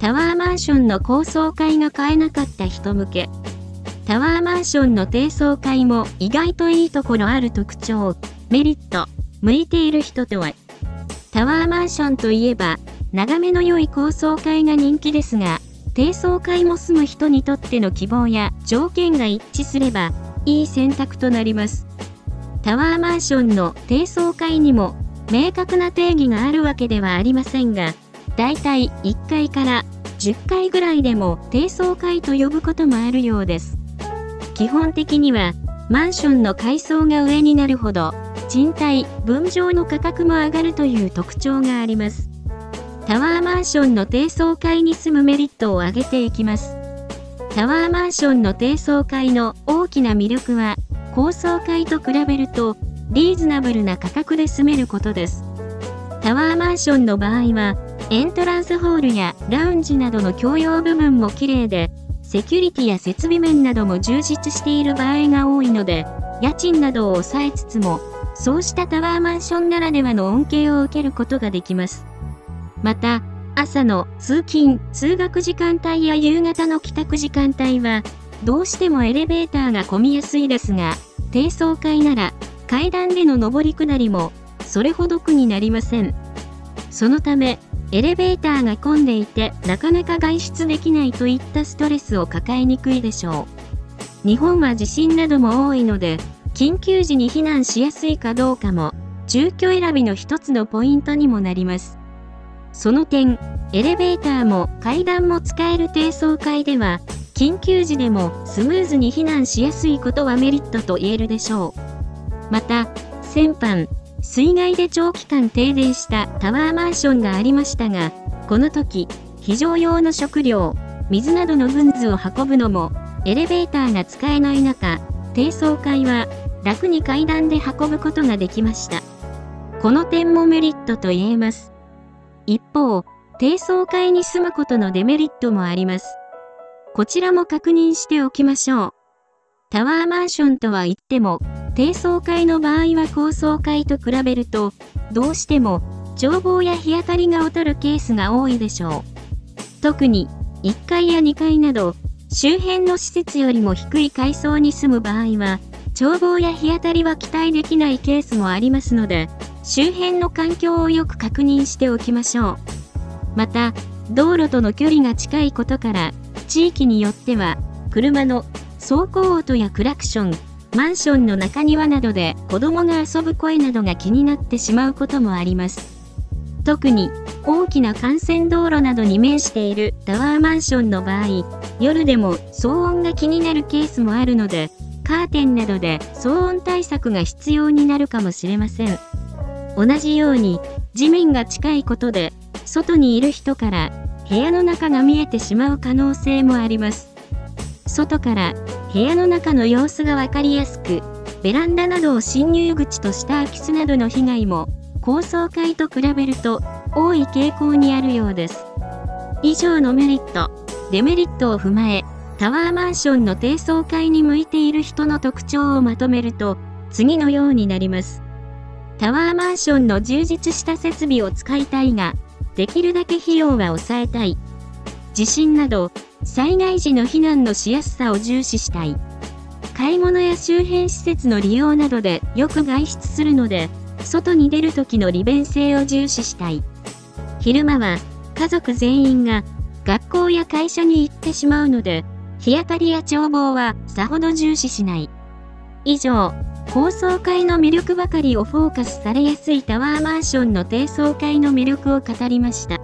タワーマンションの高層階が買えなかった人向け。タワーマンションの低層階も意外といいところある特徴、メリット、向いている人とは。タワーマンションといえば、眺めの良い高層階が人気ですが、低層階も住む人にとっての希望や条件が一致すれば、いい選択となります。タワーマンションの低層階にも明確な定義があるわけではありませんが、だいたい1階から10階ぐらいでも低層階と呼ぶこともあるようです。基本的には、マンションの階層が上になるほど、賃貸、分譲の価格も上がるという特徴があります。タワーマンションの低層階に住むメリットを挙げていきます。タワーマンションの低層階の大きな魅力は、高層階と比べると、リーズナブルな価格で住めることです。タワーマンションの場合は、エントランスホールやラウンジなどの共用部分も綺麗で、セキュリティや設備面なども充実している場合が多いので、家賃などを抑えつつも、そうしたタワーマンションならではの恩恵を受けることができます。また、朝の通勤・通学時間帯や夕方の帰宅時間帯は、どうしてもエレベーターが混みやすいですが、低層階なら階段での上り下りもそれほど苦になりません。そのため、エレベーターが混んでいてなかなか外出できないといったストレスを抱えにくいでしょう。日本は地震なども多いので、緊急時に避難しやすいかどうかも、住居選びの一つのポイントにもなります。その点、エレベーターも階段も使える低層階では、緊急時でもスムーズに避難しやすいことはメリットと言えるでしょう。また、先般、水害で長期間停電したタワーマンションがありましたが、この時、非常用の食料、水などのグッズを運ぶのも、エレベーターが使えない中、低層階は楽に階段で運ぶことができました。この点もメリットと言えます。一方、低層階に住むことのデメリットもあります。こちらも確認しておきましょう。タワーマンションとは言っても、低層階の場合は高層階と比べると、どうしても眺望や日当たりが劣るケースが多いでしょう。特に1階や2階など、周辺の施設よりも低い階層に住む場合は、眺望や日当たりは期待できないケースもありますので、周辺の環境をよく確認しておきましょう。また、道路との距離が近いことから、地域によっては、車の走行音やクラクション、マンションの中庭などで子供が遊ぶ声などが気になってしまうこともあります。特に大きな幹線道路などに面しているタワーマンションの場合、夜でも騒音が気になるケースもあるので、カーテンなどで騒音対策が必要になるかもしれません。同じように地面が近いことで外にいる人から部屋の中が見えてしまう可能性もあります。外から部屋の中の様子がわかりやすく、ベランダなどを侵入口とした空き巣などの被害も高層階と比べると多い傾向にあるようです。以上のメリット、デメリットを踏まえ、タワーマンションの低層階に向いている人の特徴をまとめると、次のようになります。タワーマンションの充実した設備を使いたいが、できるだけ費用は抑えたい。地震など、災害時の避難のしやすさを重視したい。買い物や周辺施設の利用などでよく外出するので、外に出る時の利便性を重視したい。昼間は家族全員が学校や会社に行ってしまうので、日当たりや眺望はさほど重視しない。以上、高層階の魅力ばかりをフォーカスされやすいタワーマンションの低層階の魅力を語りました。